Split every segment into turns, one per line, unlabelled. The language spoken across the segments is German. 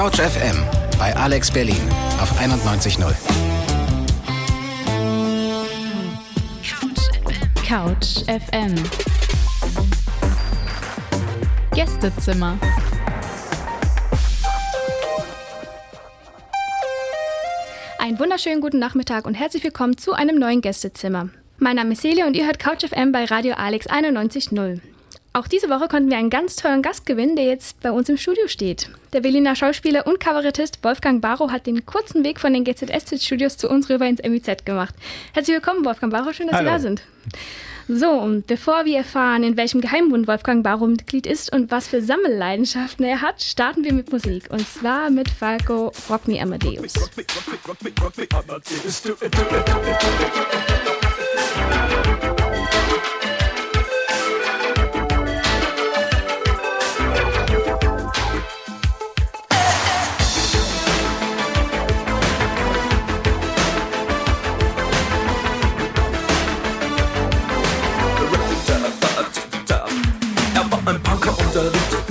Couch FM bei Alex Berlin auf 91.0.
Couch FM. Gästezimmer. Einen wunderschönen guten Nachmittag und herzlich willkommen zu einem neuen Gästezimmer. Mein Name ist Celia und ihr hört Couch FM bei Radio Alex 91.0. Auch diese Woche konnten wir einen ganz tollen Gast gewinnen, der jetzt bei uns im Studio steht. Der Berliner Schauspieler und Kabarettist Wolfgang Barrow hat den kurzen Weg von den GZS-Studios zu uns rüber ins MIZ gemacht. Herzlich willkommen, Wolfgang Barrow, schön, dass
Hallo.
Sie da sind. So, und bevor wir erfahren, in welchem Geheimbund Wolfgang Barrow Mitglied ist und was für Sammelleidenschaften er hat, starten wir mit Musik. Und zwar mit Falco Rock Me Amadeus.
Er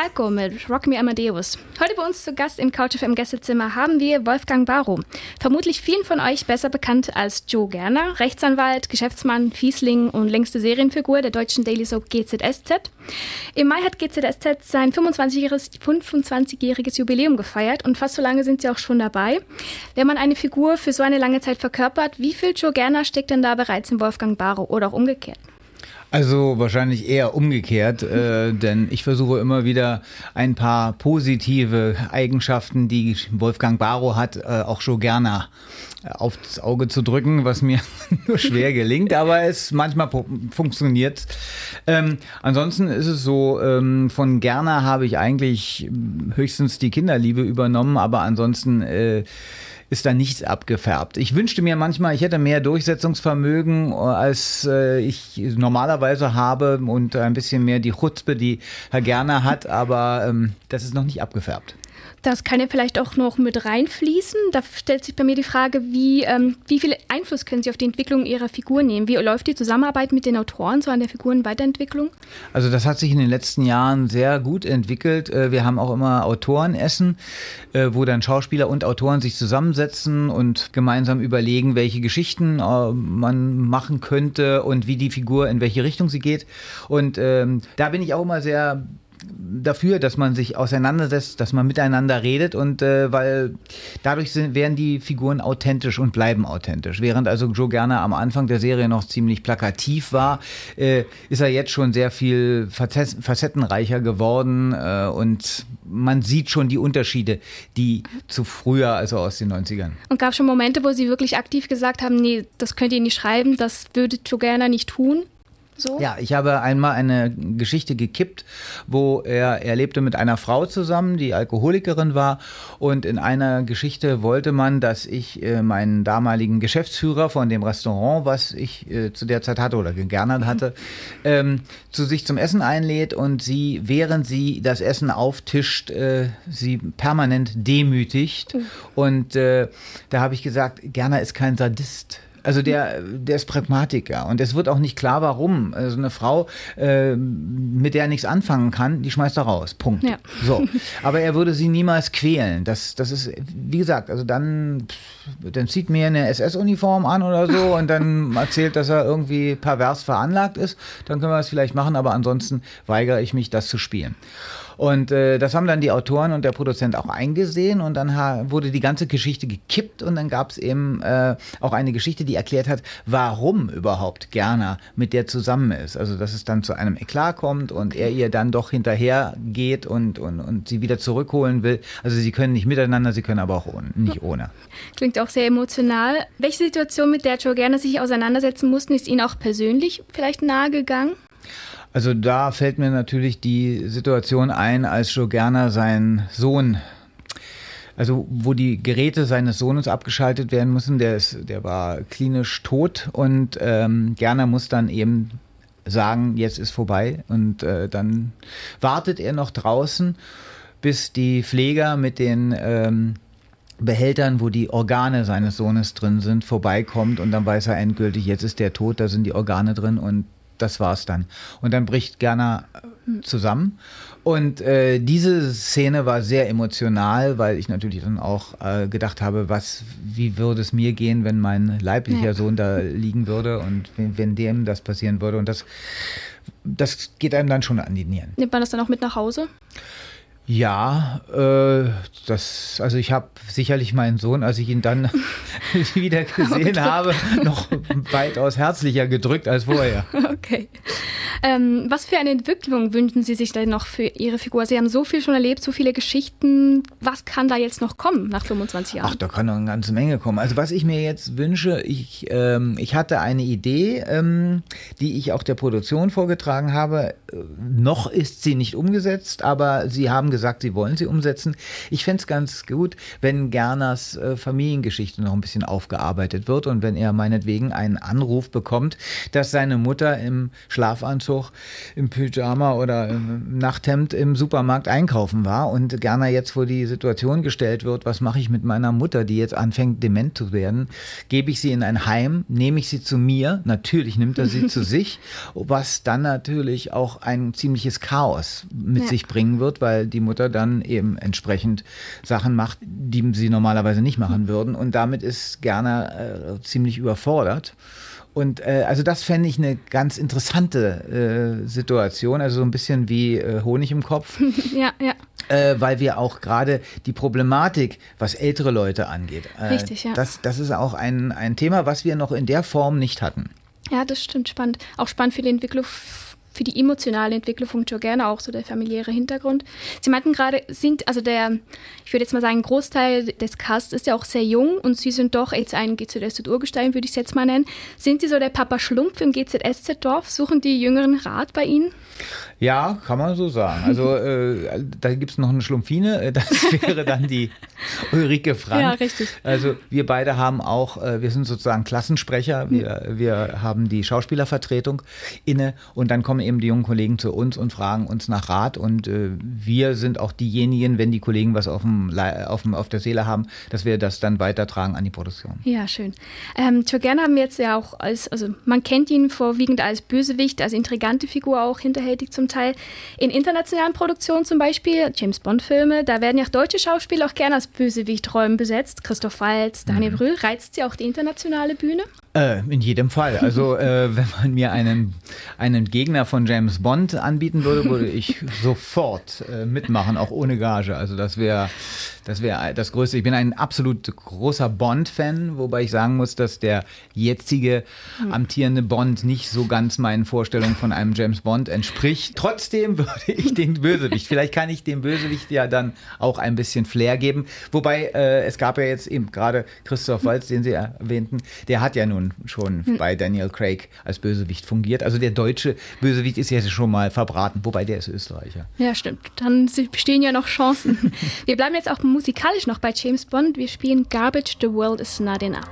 Falco mit Rock Me Amadeus. Heute bei uns zu Gast im Couch FM Gästezimmer haben wir Wolfgang Barrow. Vermutlich vielen von euch besser bekannt als Joe Gerner, Rechtsanwalt, Geschäftsmann, Fiesling und längste Serienfigur der deutschen Daily Soap GZSZ. Im Mai hat GZSZ sein 25-jähriges 25-jähriges Jubiläum gefeiert und fast so lange sind sie auch schon dabei. Wenn man eine Figur für so eine lange Zeit verkörpert, wie viel Joe Gerner steckt denn da bereits in Wolfgang Barrow oder auch umgekehrt?
Also wahrscheinlich eher umgekehrt, äh, denn ich versuche immer wieder ein paar positive Eigenschaften, die Wolfgang Barrow hat, äh, auch schon gerne aufs Auge zu drücken, was mir nur schwer gelingt, aber es manchmal funktioniert. Ähm, ansonsten ist es so, ähm, von Gerner habe ich eigentlich höchstens die Kinderliebe übernommen, aber ansonsten äh, ist da nichts abgefärbt. Ich wünschte mir manchmal, ich hätte mehr Durchsetzungsvermögen, äh, als äh, ich normalerweise habe und ein bisschen mehr die Chutzpe, die Herr Gerner hat, aber ähm, das ist noch nicht abgefärbt.
Das kann ja vielleicht auch noch mit reinfließen. Da stellt sich bei mir die Frage, wie, ähm, wie viel Einfluss können Sie auf die Entwicklung Ihrer Figur nehmen? Wie läuft die Zusammenarbeit mit den Autoren so an der Figurenweiterentwicklung?
Also das hat sich in den letzten Jahren sehr gut entwickelt. Äh, wir haben auch immer Autorenessen, äh, wo dann Schauspieler und Autoren sich zusammensetzen und gemeinsam überlegen, welche Geschichten äh, man machen könnte und wie die Figur in welche Richtung sie geht. Und ähm, da bin ich auch immer sehr dafür, dass man sich auseinandersetzt, dass man miteinander redet und äh, weil dadurch sind, werden die Figuren authentisch und bleiben authentisch. Während also Joe Gerner am Anfang der Serie noch ziemlich plakativ war, äh, ist er jetzt schon sehr viel facettenreicher geworden äh, und man sieht schon die Unterschiede, die zu früher, also aus den 90ern.
Und gab es schon Momente, wo Sie wirklich aktiv gesagt haben, nee, das könnt ihr nicht schreiben, das würde Joe Gerner nicht tun?
So? Ja, ich habe einmal eine Geschichte gekippt, wo er, er lebte mit einer Frau zusammen, die Alkoholikerin war. Und in einer Geschichte wollte man, dass ich äh, meinen damaligen Geschäftsführer von dem Restaurant, was ich äh, zu der Zeit hatte oder gerne hatte, ähm, zu sich zum Essen einlädt und sie, während sie das Essen auftischt, äh, sie permanent demütigt. Mhm. Und äh, da habe ich gesagt, Gerner ist kein Sadist. Also der, der ist Pragmatiker und es wird auch nicht klar, warum. Also eine Frau, äh, mit der er nichts anfangen kann, die schmeißt er raus. Punkt. Ja. So. Aber er würde sie niemals quälen. Das, das ist, wie gesagt, also dann, dann zieht mir eine SS-Uniform an oder so und dann erzählt, dass er irgendwie pervers veranlagt ist. Dann können wir das vielleicht machen, aber ansonsten weigere ich mich, das zu spielen. Und äh, das haben dann die Autoren und der Produzent auch eingesehen und dann wurde die ganze Geschichte gekippt und dann gab es eben äh, auch eine Geschichte, die erklärt hat, warum überhaupt Gerner mit der zusammen ist. Also dass es dann zu einem Eklat kommt und er ihr dann doch hinterher geht und, und, und sie wieder zurückholen will. Also sie können nicht miteinander, sie können aber auch ohne, nicht ohne.
Klingt auch sehr emotional. Welche Situation, mit der Joe Gerner sich auseinandersetzen mussten, ist Ihnen auch persönlich vielleicht nahegegangen?
Also da fällt mir natürlich die Situation ein, als Joe Gerner seinen Sohn also wo die Geräte seines Sohnes abgeschaltet werden müssen, der ist, der war klinisch tot und ähm, Gerner muss dann eben sagen, jetzt ist vorbei und äh, dann wartet er noch draußen, bis die Pfleger mit den ähm, Behältern, wo die Organe seines Sohnes drin sind, vorbeikommt und dann weiß er endgültig, jetzt ist der tot, da sind die Organe drin und das war's dann. Und dann bricht Gerner äh, zusammen. Und äh, diese Szene war sehr emotional, weil ich natürlich dann auch äh, gedacht habe, was, wie würde es mir gehen, wenn mein leiblicher ja. Sohn da liegen würde und wenn, wenn, dem das passieren würde. Und das, das geht einem dann schon an die Nieren.
Nimmt man das dann auch mit nach Hause?
Ja, äh, das, also ich habe sicherlich meinen Sohn, als ich ihn dann wieder gesehen oh habe, noch weitaus herzlicher gedrückt als vorher.
Okay. Ähm, was für eine Entwicklung wünschen Sie sich denn noch für Ihre Figur? Sie haben so viel schon erlebt, so viele Geschichten. Was kann da jetzt noch kommen nach 25 Jahren?
Ach, da kann noch eine ganze Menge kommen. Also was ich mir jetzt wünsche, ich, ähm, ich hatte eine Idee, ähm, die ich auch der Produktion vorgetragen habe. Äh, noch ist sie nicht umgesetzt, aber sie haben gesagt, sie wollen sie umsetzen. Ich fände es ganz gut, wenn Gerners äh, Familiengeschichte noch ein bisschen aufgearbeitet wird und wenn er meinetwegen einen Anruf bekommt, dass seine Mutter im Schlafanzug, im Pyjama oder im Nachthemd im Supermarkt einkaufen war und Gerner jetzt vor die Situation gestellt wird, was mache ich mit meiner Mutter, die jetzt anfängt dement zu werden? Gebe ich sie in ein Heim? Nehme ich sie zu mir? Natürlich nimmt er sie zu sich, was dann natürlich auch ein ziemliches Chaos mit ja. sich bringen wird, weil die Mutter dann eben entsprechend Sachen macht, die sie normalerweise nicht machen würden. Und damit ist Gerner äh, ziemlich überfordert. Und äh, also das fände ich eine ganz interessante äh, Situation, also so ein bisschen wie äh, Honig im Kopf.
ja, ja.
Äh, weil wir auch gerade die Problematik, was ältere Leute angeht,
äh, Richtig, ja.
das, das ist auch ein, ein Thema, was wir noch in der Form nicht hatten.
Ja, das stimmt, spannend. Auch spannend für die Entwicklung für die emotionale Entwicklung von Gerner, auch so der familiäre Hintergrund. Sie meinten gerade, sind, also der, ich würde jetzt mal sagen, Großteil des Casts ist ja auch sehr jung und Sie sind doch jetzt ein GZSZ-Urgestein, würde ich es jetzt mal nennen. Sind Sie so der Papa Schlumpf im GZSZ-Dorf? Suchen die Jüngeren Rat bei Ihnen?
Ja, kann man so sagen. Also äh, da gibt es noch eine Schlumpfine, äh, das wäre dann die Ulrike Frank.
Ja, richtig.
Also wir beide haben auch, äh, wir sind sozusagen Klassensprecher, wir, wir haben die Schauspielervertretung inne und dann kommen eben die jungen Kollegen zu uns und fragen uns nach Rat und äh, wir sind auch diejenigen, wenn die Kollegen was auf, dem, auf, dem, auf der Seele haben, dass wir das dann weitertragen an die Produktion.
Ja, schön. Ähm, Turgen haben wir jetzt ja auch als, also man kennt ihn vorwiegend als Bösewicht, als intrigante Figur auch hinterhältig zum Teil. In internationalen Produktionen zum Beispiel, James Bond-Filme, da werden ja auch deutsche Schauspieler auch gerne als Bösewichtrollen besetzt. Christoph Waltz, Daniel mhm. Brühl. Reizt sie auch die internationale Bühne?
Äh, in jedem Fall. Also äh, wenn man mir einen, einen Gegner von James Bond anbieten würde, würde ich sofort äh, mitmachen, auch ohne Gage. Also das wäre das wäre das Größte. Ich bin ein absolut großer Bond-Fan, wobei ich sagen muss, dass der jetzige amtierende Bond nicht so ganz meinen Vorstellungen von einem James Bond entspricht. Trotzdem würde ich den Bösewicht, vielleicht kann ich dem Bösewicht ja dann auch ein bisschen Flair geben. Wobei äh, es gab ja jetzt eben gerade Christoph Waltz, den Sie erwähnten, der hat ja nun schon hm. bei Daniel Craig als Bösewicht fungiert. Also der deutsche Bösewicht ist jetzt schon mal verbraten, wobei der ist Österreicher.
Ja, stimmt. Dann bestehen ja noch Chancen. Wir bleiben jetzt auch musikalisch noch bei James Bond. Wir spielen Garbage, The World is Not Enough.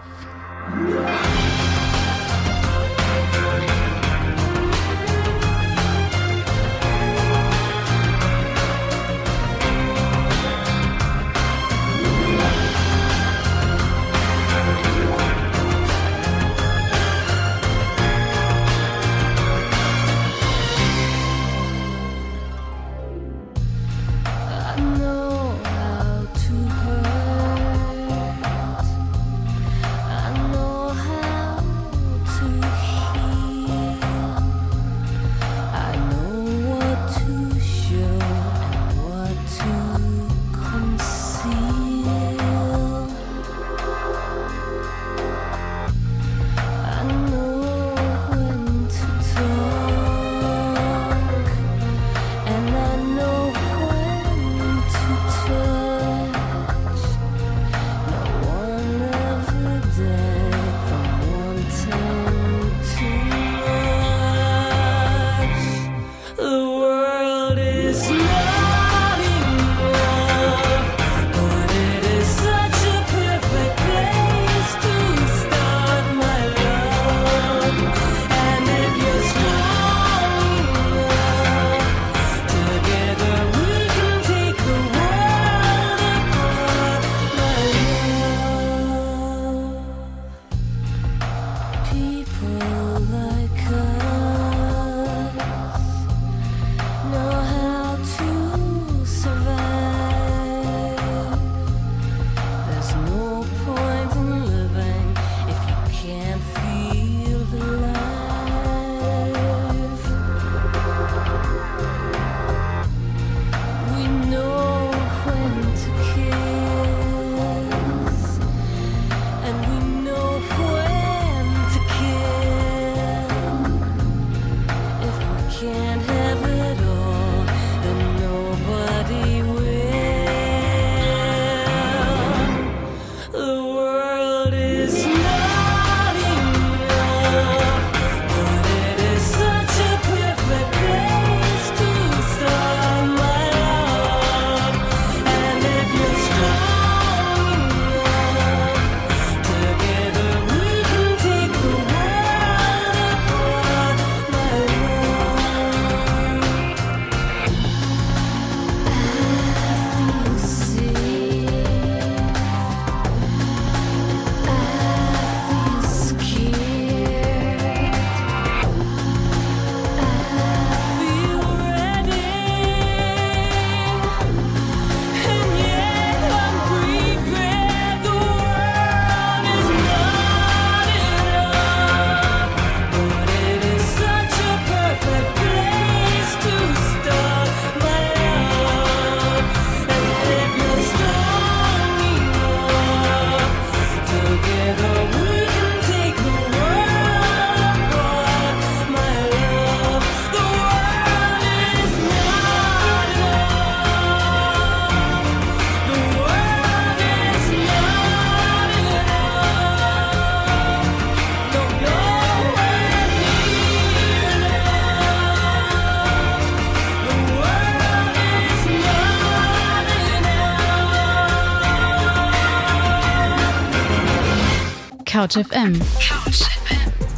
CouchFM.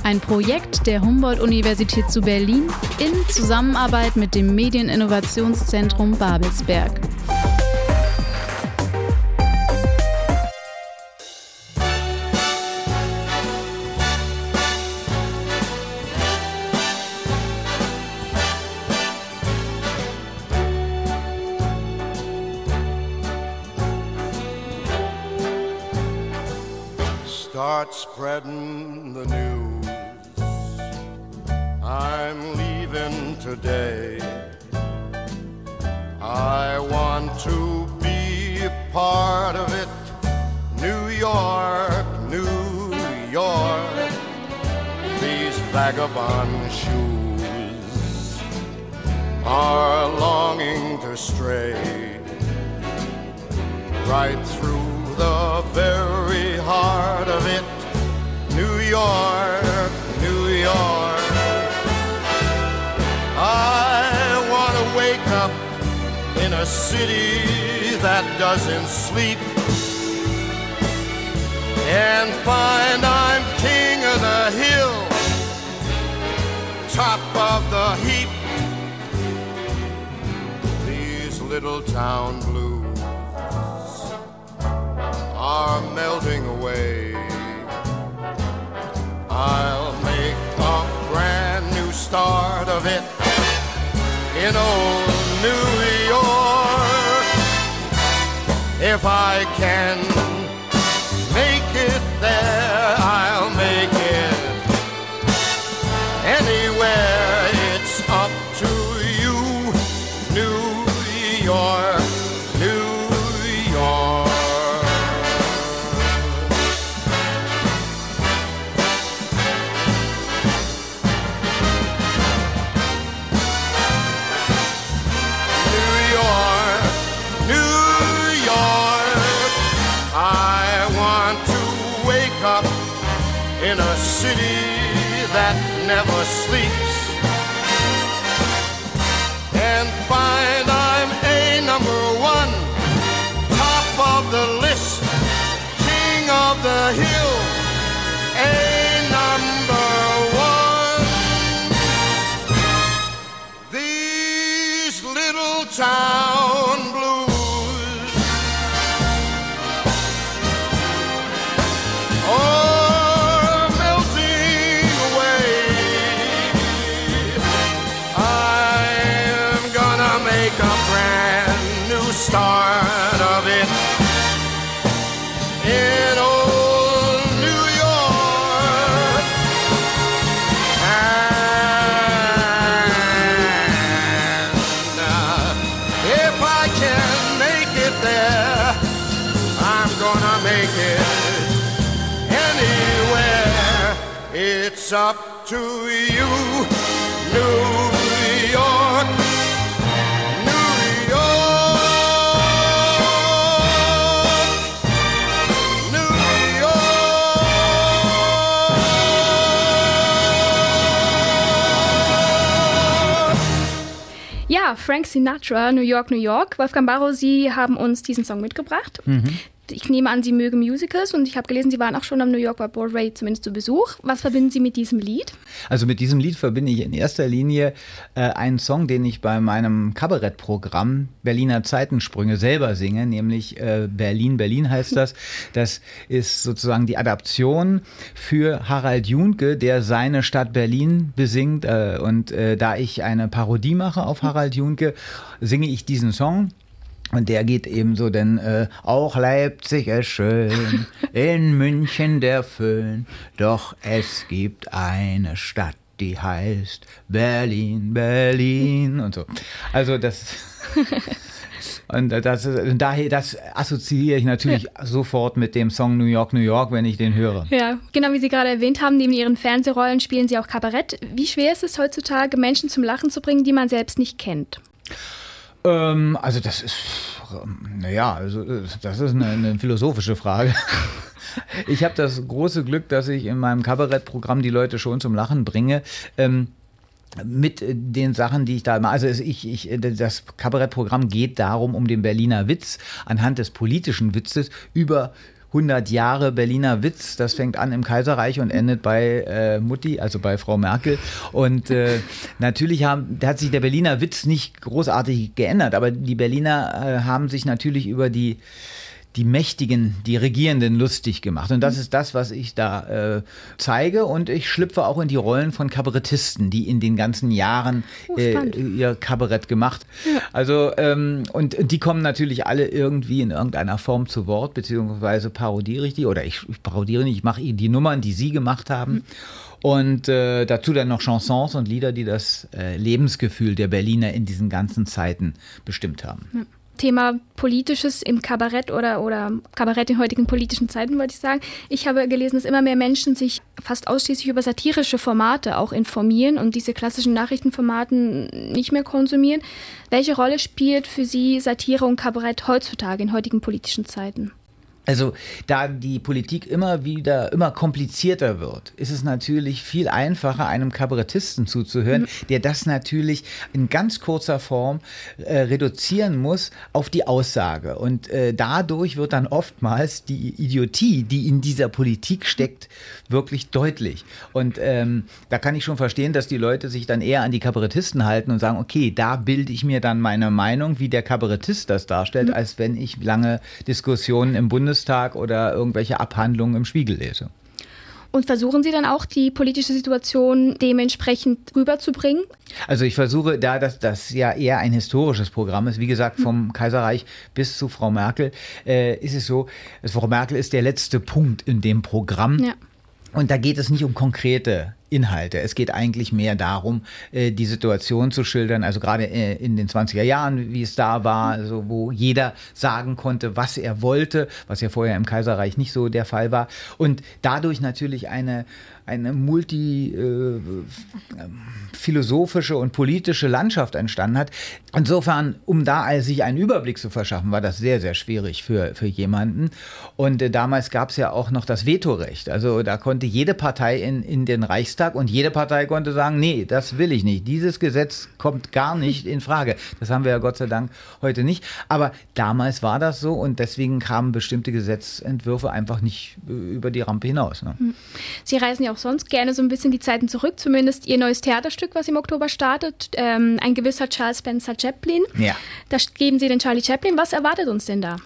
Ein Projekt der Humboldt-Universität zu Berlin in Zusammenarbeit mit dem Medieninnovationszentrum Babelsberg.
Right through the very heart of it. New York, New York. I want to wake up in a city that doesn't sleep and find I'm king of the hill, top of the heap. These little town are melting away. I'll make a brand new start of it in old New York. If I can make it there,
Frank Sinatra, New York, New York. Wolfgang Barrow, Sie haben uns diesen Song mitgebracht. Ich nehme an, Sie mögen Musicals und ich habe gelesen, Sie waren auch schon am New Yorker Broadway zumindest zu Besuch. Was verbinden Sie mit diesem Lied?
Also mit diesem Lied verbinde ich in erster Linie äh, einen Song, den ich bei meinem Kabarettprogramm Berliner Zeitensprünge selber singe, nämlich äh, Berlin, Berlin heißt das. Das ist sozusagen die Adaption für Harald Junke, der seine Stadt Berlin besingt. Äh, und äh, da ich eine Parodie mache auf Harald Junke, singe ich diesen Song. Und der geht eben so, denn äh, auch Leipzig ist schön, in München der Föhn, doch es gibt eine Stadt, die heißt Berlin, Berlin und so. Also das. Und das, daher, das assoziiere ich natürlich sofort mit dem Song New York, New York, wenn ich den höre.
Ja, genau wie Sie gerade erwähnt haben, neben Ihren Fernsehrollen spielen Sie auch Kabarett. Wie schwer ist es heutzutage, Menschen zum Lachen zu bringen, die man selbst nicht kennt?
Ähm, also das ist, naja, also das ist eine, eine philosophische Frage. Ich habe das große Glück, dass ich in meinem Kabarettprogramm die Leute schon zum Lachen bringe. Ähm, mit den Sachen, die ich da mache. Also ich, ich, das Kabarettprogramm geht darum, um den Berliner Witz anhand des politischen Witzes über 100 Jahre Berliner Witz. Das fängt an im Kaiserreich und endet bei äh, Mutti, also bei Frau Merkel. Und äh, natürlich haben, hat sich der Berliner Witz nicht großartig geändert, aber die Berliner äh, haben sich natürlich über die die Mächtigen, die Regierenden lustig gemacht. Und das ist das, was ich da äh, zeige. Und ich schlüpfe auch in die Rollen von Kabarettisten, die in den ganzen Jahren
Oh,
äh, ihr Kabarett gemacht. Also, ähm, und die kommen natürlich alle irgendwie in irgendeiner Form zu Wort, beziehungsweise parodiere ich die. Oder ich, ich parodiere nicht, ich mache die Nummern, die sie gemacht haben. Und äh, dazu dann noch Chansons und Lieder, die das äh, Lebensgefühl der Berliner in diesen ganzen Zeiten bestimmt haben.
Thema Politisches im Kabarett oder, oder Kabarett in heutigen politischen Zeiten, wollte ich sagen. Ich habe gelesen, dass immer mehr Menschen sich fast ausschließlich über satirische Formate auch informieren und diese klassischen Nachrichtenformaten nicht mehr konsumieren. Welche Rolle spielt für Sie Satire und Kabarett heutzutage in heutigen politischen Zeiten?
Also, da die Politik immer wieder, immer komplizierter wird, ist es natürlich viel einfacher, einem Kabarettisten zuzuhören, der das natürlich in ganz kurzer Form äh, reduzieren muss auf die Aussage. Und äh, dadurch wird dann oftmals die Idiotie, die in dieser Politik steckt, wirklich deutlich. Und ähm, da kann ich schon verstehen, dass die Leute sich dann eher an die Kabarettisten halten und sagen, okay, da bilde ich mir dann meine Meinung, wie der Kabarettist das darstellt, als wenn ich lange Diskussionen im Bundestag oder irgendwelche Abhandlungen im Spiegel lese.
Und versuchen Sie dann auch, die politische Situation dementsprechend rüberzubringen?
Also ich versuche, da das, das ja eher ein historisches Programm ist, wie gesagt, vom Kaiserreich bis zu Frau Merkel, äh, ist es so, Frau Merkel ist der letzte Punkt in dem Programm.
Ja.
Und da geht es nicht um konkrete Inhalte. Es geht eigentlich mehr darum, äh, die Situation zu schildern, also gerade äh, in den 20er Jahren, wie es da war, also wo jeder sagen konnte, was er wollte, was ja vorher im Kaiserreich nicht so der Fall war. Und dadurch natürlich eine, eine multi äh, philosophische und politische Landschaft entstanden hat. Insofern, um da sich einen Überblick zu verschaffen, war das sehr, sehr schwierig für, für jemanden. Und äh, damals gab es ja auch noch das Vetorecht. Also da konnte jede Partei in, in den Reichstag und jede Partei konnte sagen, nee, das will ich nicht. Dieses Gesetz kommt gar nicht in Frage. Das haben wir ja Gott sei Dank heute nicht. Aber damals war das so und deswegen kamen bestimmte Gesetzentwürfe einfach nicht äh, über die Rampe hinaus. Ne?
Sie reisen ja auch sonst gerne so ein bisschen die Zeiten zurück, zumindest Ihr neues Theaterstück, was im Oktober startet, ähm, ein gewisser Charles Spencer Chaplin.
Ja.
Da geben Sie den Charlie Chaplin. Was erwartet uns denn da?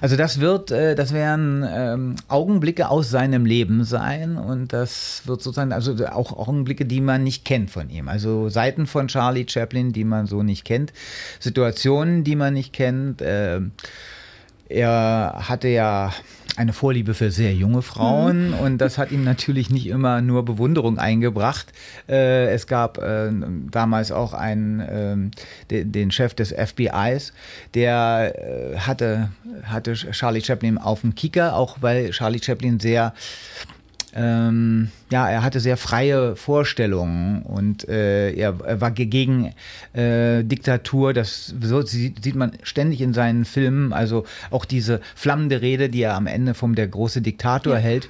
Also das wird, äh, das werden ähm, Augenblicke aus seinem Leben sein und das wird sozusagen, also auch Augenblicke, die man nicht kennt von ihm. Also Seiten von Charlie Chaplin, die man so nicht kennt, Situationen, die man nicht kennt. ähm, er hatte ja eine Vorliebe für sehr junge Frauen und das hat ihm natürlich nicht immer nur Bewunderung eingebracht. Äh, es gab äh, damals auch einen, ähm, de, den Chef des FBIs, der äh, hatte, hatte Charlie Chaplin auf dem Kicker, auch weil Charlie Chaplin sehr ähm, ja, er hatte sehr freie Vorstellungen und äh, er, er war ge- gegen äh, Diktatur. Das so sieht, sieht man ständig in seinen Filmen. Also auch diese flammende Rede, die er am Ende vom der große Diktator hält.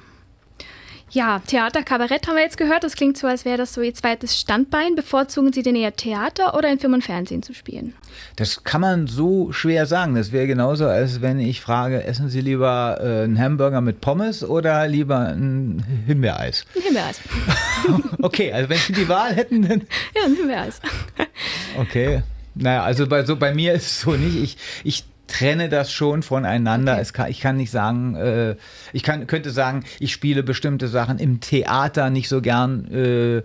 Ja, Theater, Kabarett haben wir jetzt gehört. Das klingt so, als wäre das so Ihr zweites Standbein. Bevorzugen Sie denn eher Theater oder in Film und Fernsehen zu spielen?
Das kann man so schwer sagen. Das wäre genauso, als wenn ich frage, essen Sie lieber äh, einen Hamburger mit Pommes oder lieber ein Himbeereis?
Ein Himbeereis.
Okay, also wenn Sie die Wahl hätten, dann
Ja, ein Himbeereis.
Okay. Naja, also bei, so, bei mir ist es so nicht. Ich, ich trenne das schon voneinander.
Okay.
Kann, ich kann nicht sagen, äh, ich kann, könnte sagen, ich spiele bestimmte Sachen im Theater nicht so gern. Äh,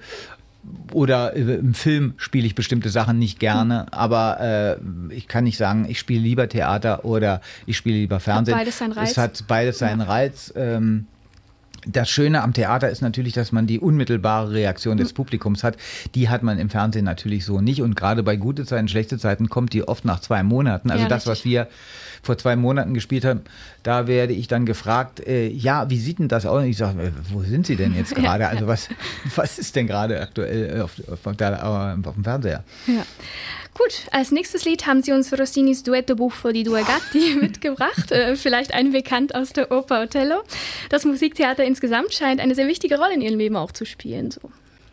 oder äh, im Film spiele ich bestimmte Sachen nicht gerne, aber äh, ich kann nicht sagen, ich spiele lieber Theater oder ich spiele lieber Fernsehen.
beides seinen Reiz.
Es hat beides seinen Reiz. Ähm, das Schöne am Theater ist natürlich, dass man die unmittelbare Reaktion des Publikums hat. Die hat man im Fernsehen natürlich so nicht. Und gerade bei gute Zeiten, schlechte Zeiten kommt die oft nach zwei Monaten. Also
Ja,
das, was wir vor zwei Monaten gespielt haben, da werde ich dann gefragt, äh, ja, wie sieht denn das aus? Und ich sage, äh, wo sind Sie denn jetzt gerade? Also was, was ist denn gerade aktuell auf, auf, der, auf dem Fernseher?
Ja. Gut, als nächstes Lied haben Sie uns Rossinis Duetto Buffo di Due Gatti mitgebracht. Äh, vielleicht ein bekannt aus der Oper Othello. Das Musiktheater insgesamt scheint eine sehr wichtige Rolle in Ihrem Leben auch zu spielen. So.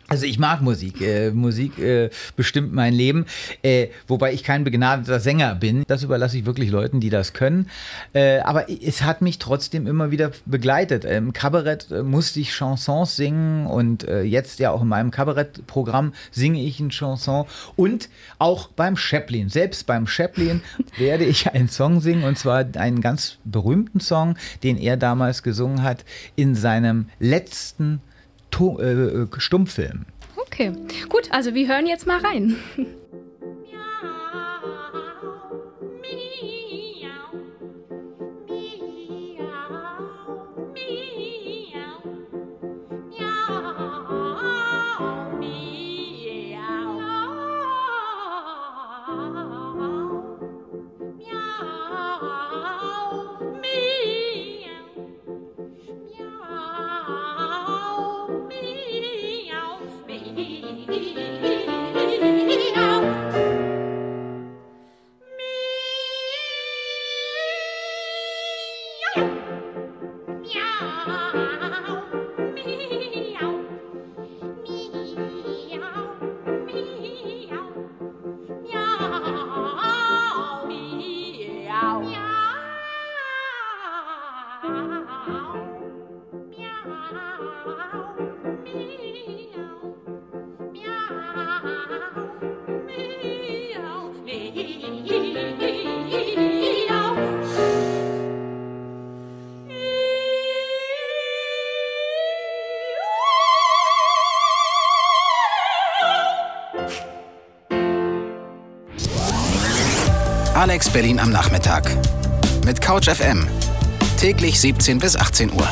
Also ich mag Musik. Äh, Musik äh, bestimmt mein Leben. Äh, wobei ich kein begnadeter Sänger bin. Das überlasse ich wirklich Leuten, die das können. Äh, aber es hat mich trotzdem immer wieder begleitet. Im Kabarett äh, musste ich Chansons singen und äh, jetzt ja auch in meinem Kabarettprogramm singe ich eine Chanson. Und auch beim Chaplin. Selbst beim Chaplin werde ich einen Song singen und zwar einen ganz berühmten Song, den er damals gesungen hat in seinem letzten Stummfilm.
Okay, gut, also wir hören jetzt mal rein.
Alex Berlin am Nachmittag. Mit Couch FM. Täglich 17 bis 18 Uhr.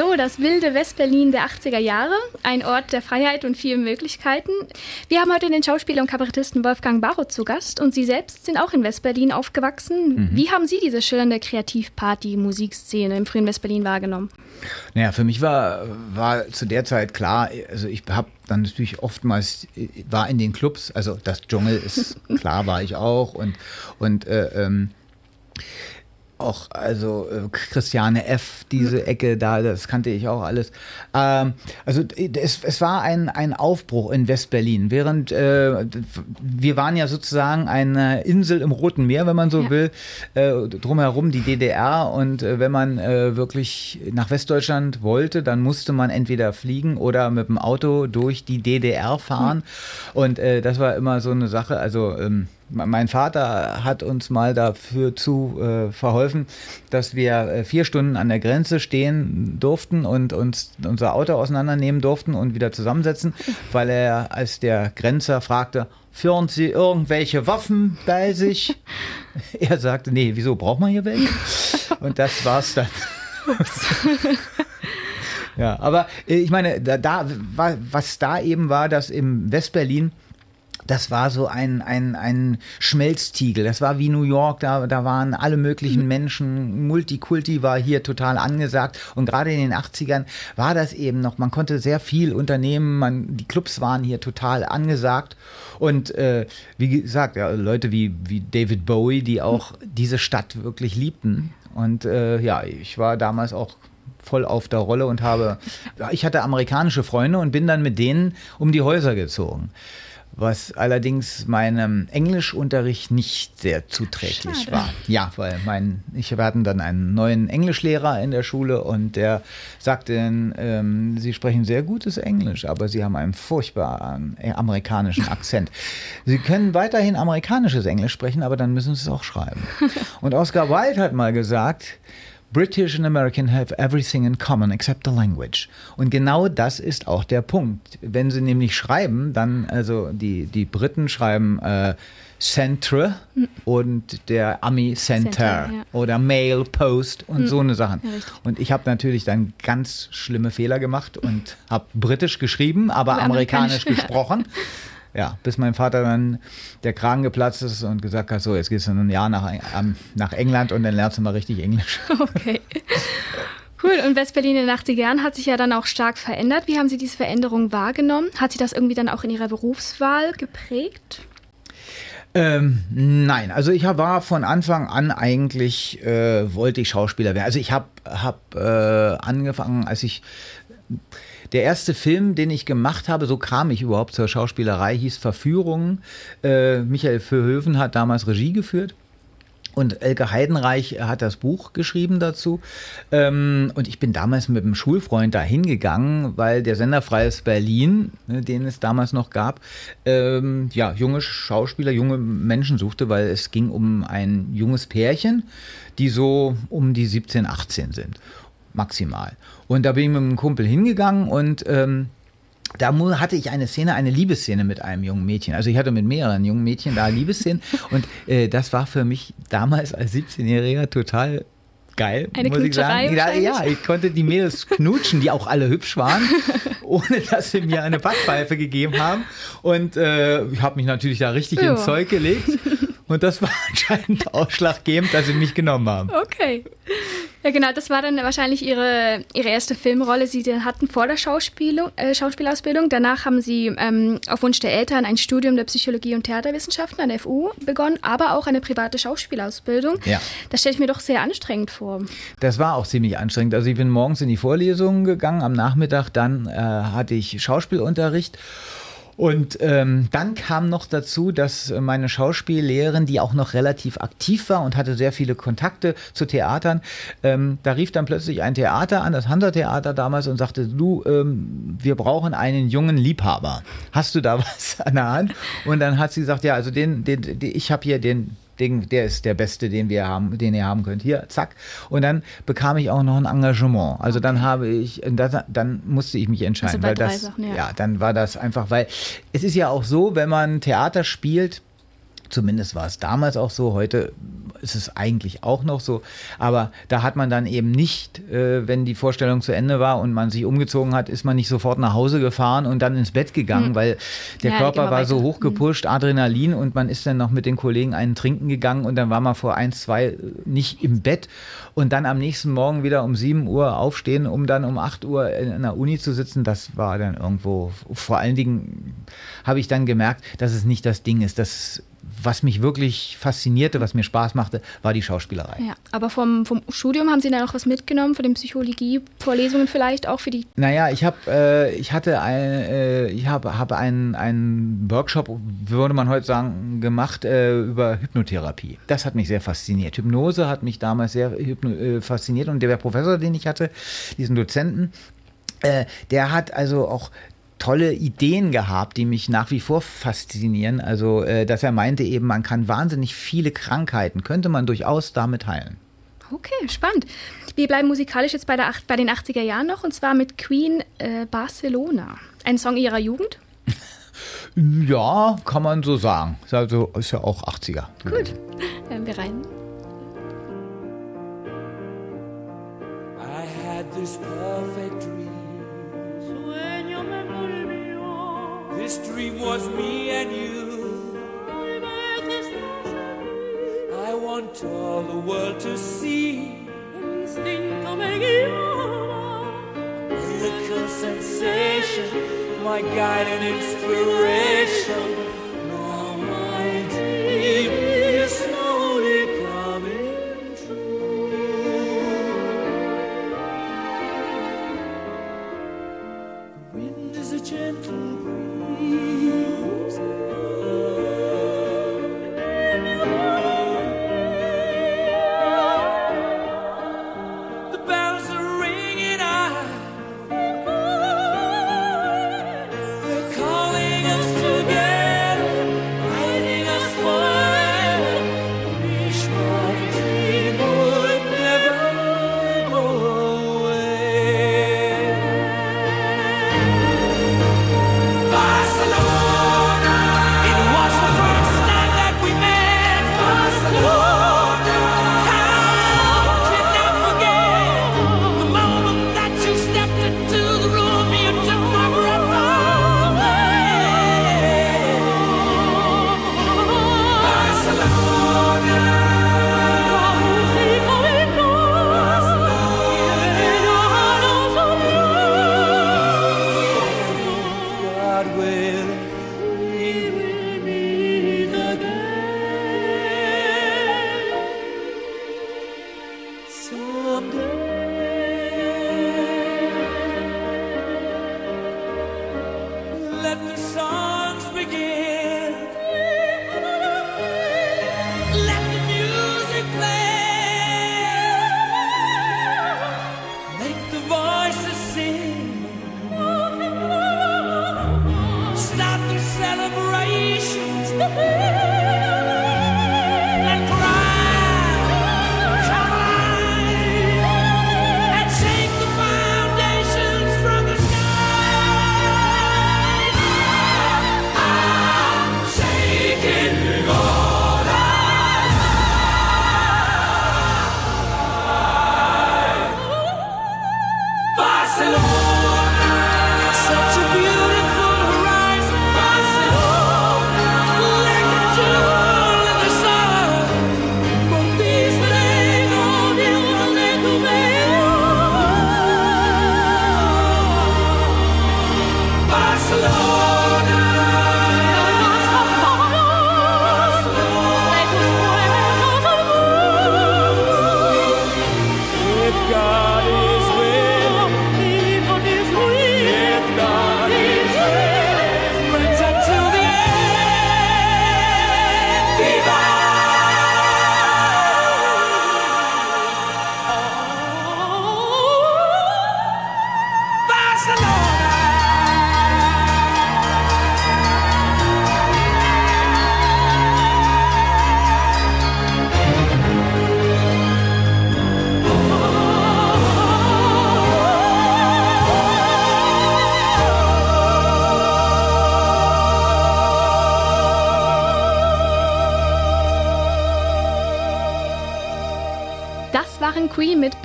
So, das wilde Westberlin der 80er Jahre, ein Ort der Freiheit und vielen Möglichkeiten. Wir haben heute den Schauspieler und Kabarettisten Wolfgang Barrow zu Gast und Sie selbst sind auch in Westberlin aufgewachsen. Mhm. Wie haben Sie diese schillernde Kreativparty-Musikszene im frühen Westberlin wahrgenommen?
Naja, für mich war, war zu der Zeit klar, also ich habe dann natürlich oftmals, war in den Clubs, also das Dschungel ist klar, war ich auch und, und äh, ähm, auch, also äh, Christiane F., diese Ecke da, das kannte ich auch alles. Ähm, also es, es war ein, ein Aufbruch in Westberlin, während äh, wir waren ja sozusagen eine Insel im Roten Meer, wenn man so ja. will, äh, drumherum die DDR und äh, wenn man äh, wirklich nach Westdeutschland wollte, dann musste man entweder fliegen oder mit dem Auto durch die DDR fahren mhm. und äh, das war immer so eine Sache, also ähm, mein Vater hat uns mal dafür zu äh, verholfen, dass wir äh, vier Stunden an der Grenze stehen durften und uns unser Auto auseinandernehmen durften und wieder zusammensetzen, weil er, als der Grenzer fragte, führen Sie irgendwelche Waffen bei sich? er sagte, nee, wieso braucht man hier welche? Und das war's dann. ja, aber äh, ich meine, da, da, was da eben war, dass im Westberlin das war so ein, ein, ein Schmelztiegel. Das war wie New York, da, da waren alle möglichen mhm. Menschen. Multikulti war hier total angesagt. Und gerade in den 80ern war das eben noch, man konnte sehr viel unternehmen, man, die Clubs waren hier total angesagt. Und äh, wie gesagt, ja, Leute wie, wie David Bowie, die auch diese Stadt wirklich liebten. Und äh, ja, ich war damals auch voll auf der Rolle und habe, ich hatte amerikanische Freunde und bin dann mit denen um die Häuser gezogen was allerdings meinem Englischunterricht nicht sehr zuträglich Schade. war. Ja, weil mein, ich, wir hatten dann einen neuen Englischlehrer in der Schule und der sagte, ähm, Sie sprechen sehr gutes Englisch, aber Sie haben einen furchtbaren äh, amerikanischen Akzent. Sie können weiterhin amerikanisches Englisch sprechen, aber dann müssen Sie es auch schreiben. Und Oscar Wilde hat mal gesagt, British and American have everything in common except the language. Und genau das ist auch der Punkt. Wenn sie nämlich schreiben, dann, also die, die Briten schreiben äh, Centre mhm. und der Ami Center, Center ja. oder Mail Post und mhm. so eine Sachen. Ja, und ich habe natürlich dann ganz schlimme Fehler gemacht und habe britisch geschrieben, aber amerikanisch, amerikanisch gesprochen. Ja, bis mein Vater dann der Kragen geplatzt ist und gesagt hat, so, jetzt gehst du ein Jahr nach, ähm, nach England und dann lernst du mal richtig Englisch.
Okay. Cool. Und Westberlin 80er Jahren hat sich ja dann auch stark verändert. Wie haben Sie diese Veränderung wahrgenommen? Hat Sie das irgendwie dann auch in Ihrer Berufswahl geprägt?
Ähm, nein, also ich war von Anfang an eigentlich, äh, wollte ich Schauspieler werden. Also ich habe hab, äh, angefangen, als ich der erste Film, den ich gemacht habe, so kam ich überhaupt zur Schauspielerei, hieß Verführungen. Äh, Michael Verhöven hat damals Regie geführt. Und Elke Heidenreich hat das Buch geschrieben dazu. Ähm, und ich bin damals mit einem Schulfreund da hingegangen, weil der Sender Freies Berlin, ne, den es damals noch gab, ähm, ja, junge Schauspieler, junge Menschen suchte, weil es ging um ein junges Pärchen, die so um die 17, 18 sind maximal. Und da bin ich mit einem Kumpel hingegangen und ähm, da hatte ich eine Szene, eine Liebesszene mit einem jungen Mädchen. Also ich hatte mit mehreren jungen Mädchen da Liebesszenen und äh, das war für mich damals als 17-Jähriger total geil,
Eine muss ich sagen.
Ja, ja, ich konnte die Mädels knutschen, die auch alle hübsch waren, ohne dass sie mir eine Backpfeife gegeben haben. Und äh, ich habe mich natürlich da richtig ja. ins Zeug gelegt. Und das war anscheinend ausschlaggebend, dass sie mich genommen haben.
Okay. Ja, genau, das war dann wahrscheinlich ihre, ihre erste Filmrolle, die sie hatten vor der Schauspielung, äh, Schauspielausbildung. Danach haben sie ähm, auf Wunsch der Eltern ein Studium der Psychologie und Theaterwissenschaften an der FU begonnen, aber auch eine private Schauspielausbildung. Ja. Das stelle ich mir doch sehr anstrengend vor.
Das war auch ziemlich anstrengend. Also ich bin morgens in die Vorlesungen gegangen, am Nachmittag dann äh, hatte ich Schauspielunterricht. Und ähm, dann kam noch dazu, dass meine Schauspiellehrerin, die auch noch relativ aktiv war und hatte sehr viele Kontakte zu Theatern, ähm, da rief dann plötzlich ein Theater an, das Hansa-Theater damals, und sagte, du, ähm, wir brauchen einen jungen Liebhaber. Hast du da was an der Hand? Und dann hat sie gesagt, ja, also den, den, den ich habe hier den den, der ist der beste, den wir haben, den ihr haben könnt. Hier, zack. Und dann bekam ich auch noch ein Engagement. Also dann habe ich, das, dann musste ich mich entscheiden, also weil das, Sachen, ja. ja, dann war das einfach, weil es ist ja auch so, wenn man Theater spielt, zumindest war es damals auch so, heute ist es eigentlich auch noch so. Aber da hat man dann eben nicht, äh, wenn die Vorstellung zu Ende war und man sich umgezogen hat, ist man nicht sofort nach Hause gefahren und dann ins Bett gegangen,
Hm.
weil der
Ja,
Körper war so hochgepusht, Adrenalin und man ist dann noch mit den Kollegen einen trinken gegangen und dann war man vor eins, zwei äh, nicht im Bett und dann am nächsten Morgen wieder um 7 Uhr aufstehen, um dann um 8 Uhr in der Uni zu sitzen, das war dann irgendwo, vor allen Dingen habe ich dann gemerkt, dass es nicht das Ding ist. Das, was mich wirklich faszinierte, was mir Spaß machte, war die Schauspielerei.
Ja, aber vom, vom Studium haben Sie da noch was mitgenommen, von den Psychologie-Vorlesungen vielleicht auch für die.
Naja, ich habe, äh, ich hatte ein, äh, ich habe, habe einen, einen Workshop, würde man heute sagen, gemacht äh, über Hypnotherapie. Das hat mich sehr fasziniert. Hypnose hat mich damals sehr äh, fasziniert und der Professor, den ich hatte, diesen Dozenten, äh, der hat also auch tolle Ideen gehabt, die mich nach wie vor faszinieren. Also, äh, dass er meinte eben, man kann wahnsinnig viele Krankheiten, könnte man durchaus damit heilen.
Okay, spannend. Wir bleiben musikalisch jetzt bei, der, acht- bei den 80er Jahren noch und zwar mit Queen äh, Barcelona. Ein Song ihrer Jugend.
Ja, kann man so sagen. Ist, also, ist ja auch 80er.
Gut, hören wir rein.
I had this perfect This dream was me and you. I want all the world to see. Miracle sensation, my guide and inspiration. Gentle breeze. The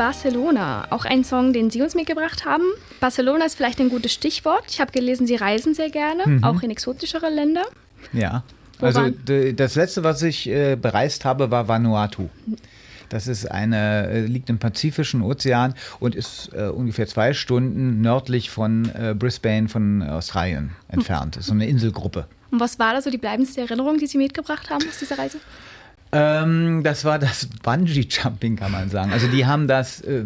Barcelona. Auch ein Song, den Sie uns mitgebracht haben. Barcelona ist vielleicht ein gutes Stichwort. Ich habe gelesen, Sie reisen sehr gerne,
Mhm.
auch in exotischere Länder.
Ja.
Wo
Also das letzte, was ich äh, bereist habe, war Vanuatu. Das ist eine, äh, liegt im Pazifischen Ozean und ist äh, ungefähr zwei Stunden nördlich von äh, Brisbane von Australien entfernt. Das ist so eine Inselgruppe.
Und was war da so die bleibendste Erinnerung, die Sie mitgebracht haben aus dieser Reise?
Ähm, das war das Bungee-Jumping, kann man sagen. Also die haben das äh,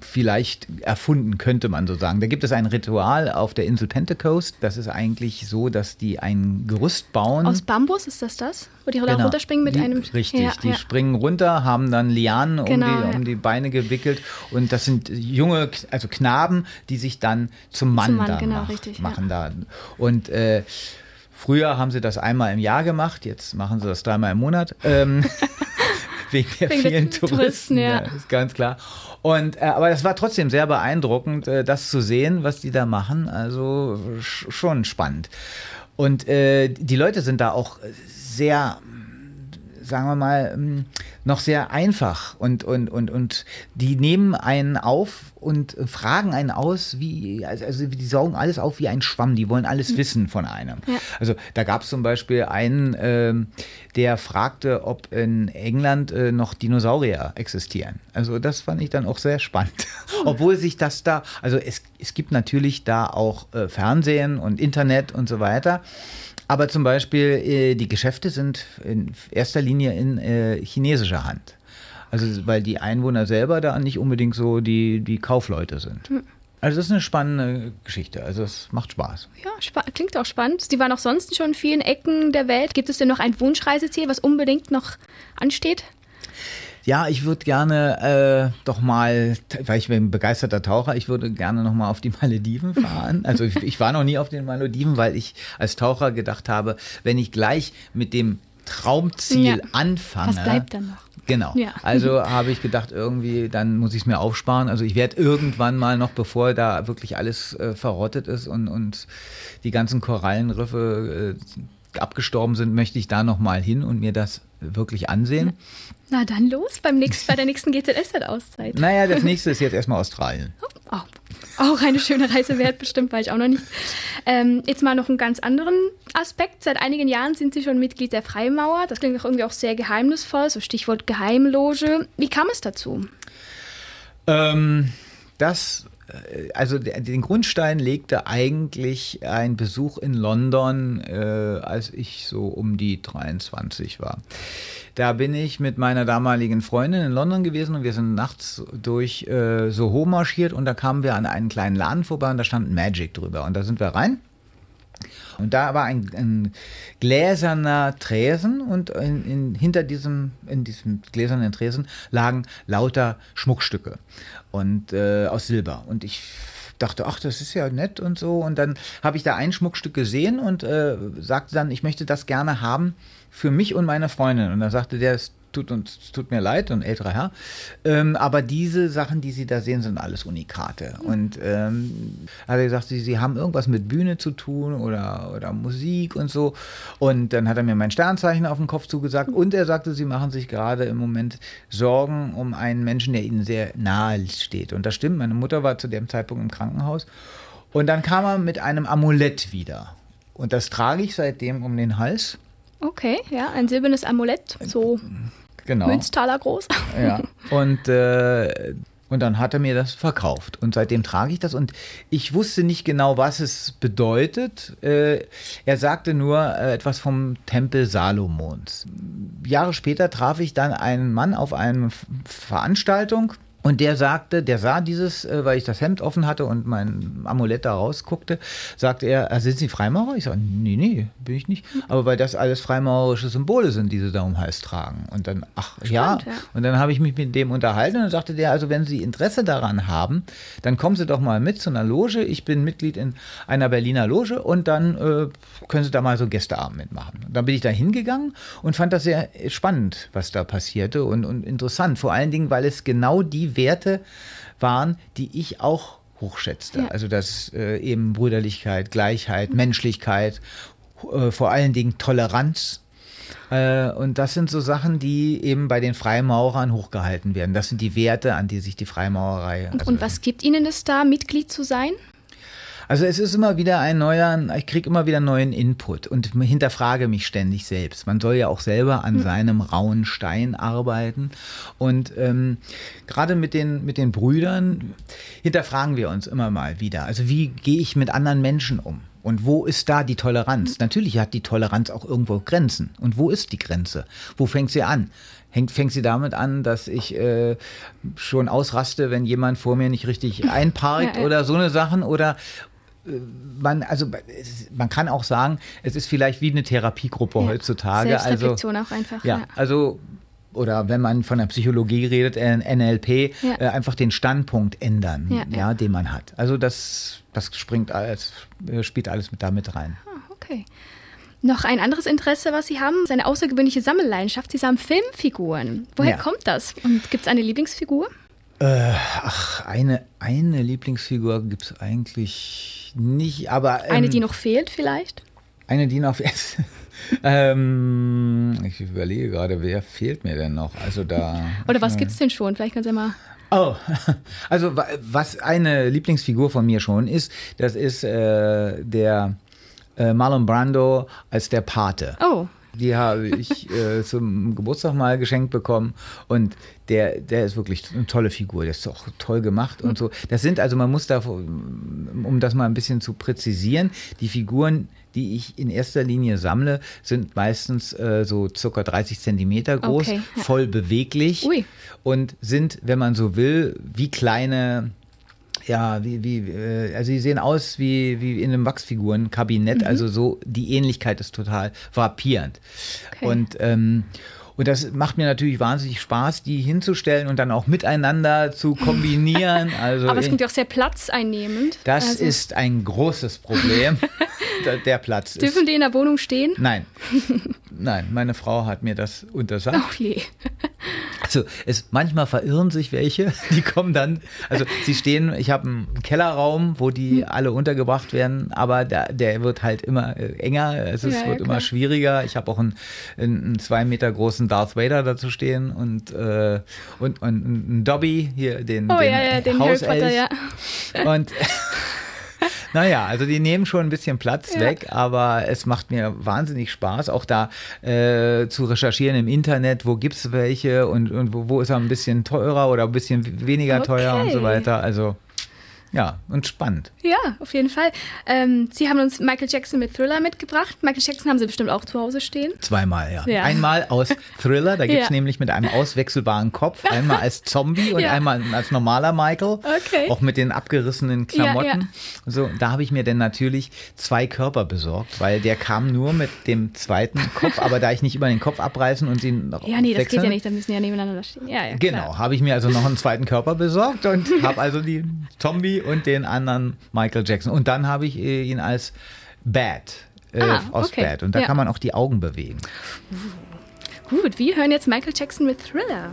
vielleicht erfunden, könnte man so sagen. Da gibt es ein Ritual auf der Insel Pentecost. Das ist eigentlich so, dass die ein Gerüst bauen.
Aus Bambus ist das das? Wo die da
Genau.
runterspringen mit
die,
einem...
Richtig,
Ja,
die
ja.
springen runter, haben dann Lianen um,
Genau,
die,
ja.
um die Beine gewickelt und das sind junge, also Knaben, die sich dann zum Mann,
Zum Mann,
dann
genau,
mach-
richtig,
machen. Da. Und äh, früher haben sie das einmal im Jahr gemacht, jetzt machen sie das dreimal im Monat. Ähm, Wegen der
Wegen
vielen
Touristen,
Touristen,
ja.
ja. ist ganz klar. Und, äh, aber das war trotzdem sehr beeindruckend, äh, das zu sehen, was die da machen. Also sch schon spannend. Und äh, die Leute sind da auch sehr, sagen wir mal, ähm, noch sehr einfach und, und, und, und die nehmen einen auf und äh, fragen einen aus, wie, also, also die saugen alles auf wie ein Schwamm, die wollen alles wissen von einem.
Ja.
Also da gab es zum Beispiel einen, ähm, der fragte, ob in England äh, noch Dinosaurier existieren. Also das fand ich dann auch sehr spannend. Obwohl sich das da, also es, es gibt natürlich da auch äh, Fernsehen und Internet und so weiter. Aber zum Beispiel äh, die Geschäfte sind in erster Linie in äh, chinesischer Hand. Also weil die Einwohner selber da nicht unbedingt so die, die Kaufleute sind. Also das ist eine spannende Geschichte. Also es macht Spaß.
Ja, spa- klingt auch spannend. Sie waren auch sonst schon in vielen Ecken der Welt. Gibt es denn noch ein Wunschreiseziel, was unbedingt noch ansteht?
Ja, ich würde gerne äh, doch mal, weil ich bin ein begeisterter Taucher, ich würde gerne noch mal auf die Malediven fahren. Also ich, ich war noch nie auf den Malediven, weil ich als Taucher gedacht habe, wenn ich gleich mit dem Traumziel
Ja.
anfange.
Was bleibt dann noch?
Genau.
Ja.
Also habe ich gedacht, irgendwie, dann muss ich es mir aufsparen. Also ich werde irgendwann mal noch, bevor da wirklich alles äh, verrottet ist und, und die ganzen Korallenriffe äh, abgestorben sind, möchte ich da noch mal hin und mir das wirklich ansehen.
Na dann los, beim nächsten, bei der nächsten GZSZ-Auszeit.
Naja, das nächste ist jetzt erstmal Australien.
Oh, auch eine schöne Reise wert, bestimmt, war ich auch noch nicht. Ähm, jetzt mal noch einen ganz anderen Aspekt. Seit einigen Jahren sind Sie schon Mitglied der Freimauer. Das klingt auch irgendwie auch sehr geheimnisvoll, so Stichwort Geheimloge. Wie kam es dazu?
Ähm, das, also der, den Grundstein legte eigentlich ein Besuch in London, äh, als ich so um die 23 war. Da bin ich mit meiner damaligen Freundin in London gewesen und wir sind nachts durch äh, Soho marschiert und da kamen wir an einen kleinen Laden vorbei und da stand Magic drüber und da sind wir rein. Und da war ein, ein gläserner Tresen und in, in, hinter diesem, in diesem gläsernen Tresen lagen lauter Schmuckstücke und äh, aus Silber. Und ich dachte, ach, das ist ja nett und so. Und dann habe ich da ein Schmuckstück gesehen und äh, sagte dann, ich möchte das gerne haben für mich und meine Freundin. Und dann sagte der, tut uns tut mir leid, ein älterer Herr. Ähm, aber diese Sachen, die Sie da sehen, sind alles Unikate. Und ähm, hat er gesagt, Sie, Sie haben irgendwas mit Bühne zu tun oder, oder Musik und so. Und dann hat er mir mein Sternzeichen auf den Kopf zugesagt und er sagte, Sie machen sich gerade im Moment Sorgen um einen Menschen, der Ihnen sehr nahe steht. Und das stimmt, meine Mutter war zu dem Zeitpunkt im Krankenhaus. Und dann kam er mit einem Amulett wieder. Und das trage ich seitdem um den Hals.
Okay, ja, ein silbernes Amulett, so
Genau.
Münztaler groß.
Ja. Und, äh, und dann hat er mir das verkauft. Und seitdem trage ich das. Und ich wusste nicht genau, was es bedeutet. Äh, er sagte nur äh, etwas vom Tempel Salomons. Jahre später traf ich dann einen Mann auf einer Veranstaltung. Und der sagte, der sah dieses, äh, weil ich das Hemd offen hatte und mein Amulett da rausguckte, sagte er, "Ah, sind Sie Freimaurer? Ich sage, nee, nee, bin ich nicht. Aber weil das alles freimaurerische Symbole sind, die Sie da um Hals tragen. Und dann, ach ja.
Spannend, ja.
Und dann habe ich mich mit dem unterhalten und dann sagte der, also wenn Sie Interesse daran haben, dann kommen Sie doch mal mit zu einer Loge. Ich bin Mitglied in einer Berliner Loge und dann äh, können Sie da mal so Gästeabend mitmachen. Und dann bin ich da hingegangen und fand das sehr spannend, was da passierte und, und interessant. Vor allen Dingen, weil es genau die Werte waren, die ich auch hochschätzte.
Ja.
Also das äh, eben Brüderlichkeit, Gleichheit, Menschlichkeit, äh, vor allen Dingen Toleranz. Äh, und das sind so Sachen, die eben bei den Freimaurern hochgehalten werden. Das sind die Werte, an die sich die Freimaurerei.
Und,
also-
und was gibt Ihnen das da, Mitglied zu sein?
Also es ist immer wieder ein neuer, ich kriege immer wieder neuen Input und hinterfrage mich ständig selbst. Man soll ja auch selber an seinem rauen Stein arbeiten. Und ähm, gerade mit den, mit den Brüdern hinterfragen wir uns immer mal wieder. Also wie gehe ich mit anderen Menschen um? Und wo ist da die Toleranz? Natürlich hat die Toleranz auch irgendwo Grenzen. Und wo ist die Grenze? Wo fängt sie an? Hängt, fängt sie damit an, dass ich äh, schon ausraste, wenn jemand vor mir nicht richtig einparkt
Ja, ja.
oder so eine Sachen? Oder man, also man kann auch sagen, es ist vielleicht wie eine Therapiegruppe
Ja.
heutzutage. Also,
Selbstreflexion auch einfach.
ja, also oder wenn man von der Psychologie redet, äh, NLP,
Ja.
äh, einfach den Standpunkt ändern,
Ja,
ja,
ja.
den man hat. Also das, das springt alles, äh, spielt alles mit da mit rein.
Okay. Noch ein anderes Interesse, was Sie haben, ist eine außergewöhnliche Sammelleidenschaft. Sie sammeln Filmfiguren. Woher
Ja.
kommt das? Und gibt es eine Lieblingsfigur?
Ach, eine, eine Lieblingsfigur gibt es eigentlich nicht, aber ähm,
Eine, die noch fehlt vielleicht?
Eine, die noch. ähm, ich überlege gerade, wer fehlt mir denn noch? Also da.
Oder was gibt es denn schon? Vielleicht können Sie mal.
Oh, also wa- was eine Lieblingsfigur von mir schon ist, das ist äh, der äh, Marlon Brando als der Pate.
Oh,
Die habe ich äh, zum Geburtstag mal geschenkt bekommen und der, der ist wirklich eine tolle Figur, der ist auch toll gemacht und so. Das sind also, man muss da, um das mal ein bisschen zu präzisieren, die Figuren, die ich in erster Linie sammle, sind meistens äh, so circa 30 Zentimeter groß,
Okay,
voll beweglich
Ui.
und sind, wenn man so will, wie kleine ja, wie, wie, äh, also sie sehen aus wie, wie in einem Wachsfigurenkabinett, also so, die Ähnlichkeit ist total frappierend.
Okay.
Und, ähm, und das macht mir natürlich wahnsinnig Spaß, die hinzustellen und dann auch miteinander zu kombinieren. Also
aber es klingt ja auch sehr platzeinnehmend.
das
Also,
ist ein großes Problem. der, Platz ist.
Dürfen die in der Wohnung stehen?
Nein. Nein, meine Frau hat mir das untersagt.
Ach je.
Also es, manchmal verirren sich welche, die kommen dann, also sie stehen, ich habe einen Kellerraum, wo
Hm.
die alle untergebracht werden, aber der, der wird halt immer äh, enger, es ist,
Ja, ja,
wird
klar.
immer schwieriger. Ich habe auch einen, einen zwei Meter großen Darth Vader dazu stehen und, äh, und, und einen Dobby, hier den,
Oh
den
ja, ja, den Harry
Hauself.
Potter, ja.
Und naja, also die nehmen schon ein bisschen Platz
Ja.
weg, aber es macht mir wahnsinnig Spaß, auch da äh, zu recherchieren im Internet, wo gibt es welche und, und wo, wo ist er ein bisschen teurer oder ein bisschen weniger teuer und so
Okay.
weiter. Also ja, und spannend.
Ja, auf jeden Fall. Ähm, Sie haben uns Michael Jackson mit Thriller mitgebracht. Michael Jackson haben Sie bestimmt auch zu Hause stehen.
Zweimal, ja.
Ja.
Einmal aus Thriller, da gibt es
Ja.
nämlich mit einem auswechselbaren Kopf, einmal als Zombie und
Ja.
einmal als normaler Michael.
Okay.
Auch mit den abgerissenen Klamotten. So, da habe ich mir dann natürlich zwei Körper besorgt, weil der kam nur mit dem zweiten Kopf, aber da ich nicht über den Kopf abreißen und ihn noch
Ja, nee, das geht ja nicht, dann müssen ja nebeneinander stehen. Ja, ja,
Genau, habe ich mir also noch einen zweiten Körper besorgt und habe also die Zombie und den anderen Michael Jackson. Und dann habe ich äh, ihn als Bad äh,
Ah,
aus
okay.
Bad. Und da
Ja.
kann man auch die Augen bewegen.
Gut, wir hören jetzt Michael Jackson mit Thriller.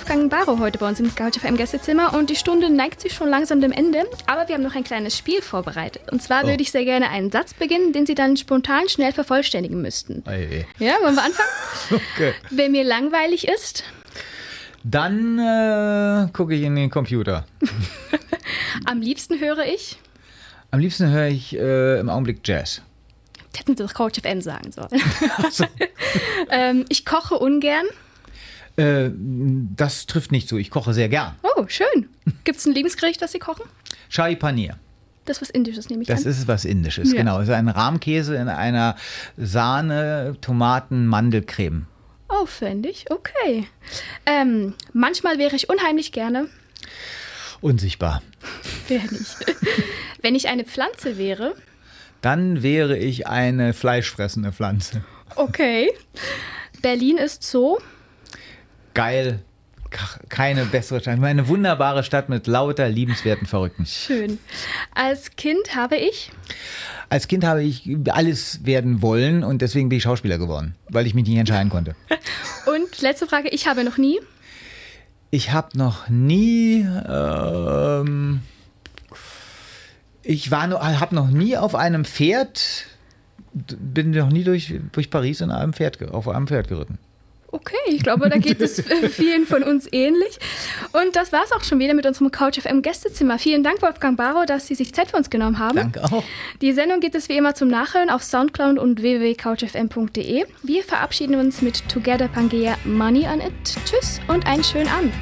Wolfgang Barrow heute bei uns im Couch FM Gästezimmer und die Stunde neigt sich schon langsam dem Ende, aber wir haben noch ein kleines Spiel vorbereitet. Und zwar
Oh.
würde ich sehr gerne einen Satz beginnen, den Sie dann spontan schnell vervollständigen müssten.
Ey.
Ja, wollen wir anfangen?
Okay.
Wenn mir langweilig ist,
Dann äh, gucke ich in den Computer.
am liebsten höre ich,
Am liebsten höre ich äh, im Augenblick Jazz.
das hätten Sie doch Couch FM sagen sollen. ähm, ich koche ungern.
Äh, das trifft nicht zu. Ich koche sehr gern.
Oh, schön. Gibt es ein Lebensgericht, das Sie kochen?
Shahi Paneer.
Das ist was Indisches, nehme ich
Das
an.
ist was Indisches,
Ja.
genau. Das ist ein Rahmkäse in einer Sahne, Tomaten, Mandelcreme.
Aufwendig, okay. Ähm, manchmal wäre ich unheimlich gerne,
Unsichtbar.
wäre nicht. Wenn ich eine Pflanze wäre,
Dann wäre ich eine fleischfressende Pflanze.
okay. Berlin ist so,
Geil. Keine bessere Stadt. Eine wunderbare Stadt mit lauter liebenswerten Verrückten.
schön. Als Kind habe ich,
Als Kind habe ich alles werden wollen und deswegen bin ich Schauspieler geworden, weil ich mich nicht entscheiden konnte.
und letzte Frage, ich habe noch nie,
Ich habe noch nie, ähm, ich war noch, habe noch nie auf einem Pferd, bin noch nie durch, durch Paris in einem Pferd, auf einem Pferd geritten.
Okay, ich glaube, da geht es vielen von uns ähnlich. Und das war es auch schon wieder mit unserem Couch FM Gästezimmer. Vielen Dank, Wolfgang Barrow, dass Sie sich Zeit für uns genommen haben.
Danke auch.
Die Sendung gibt es wie immer zum Nachhören auf Soundcloud und www.couchfm.de. Wir verabschieden uns mit Together Pangea Money on It. Tschüss und einen schönen Abend.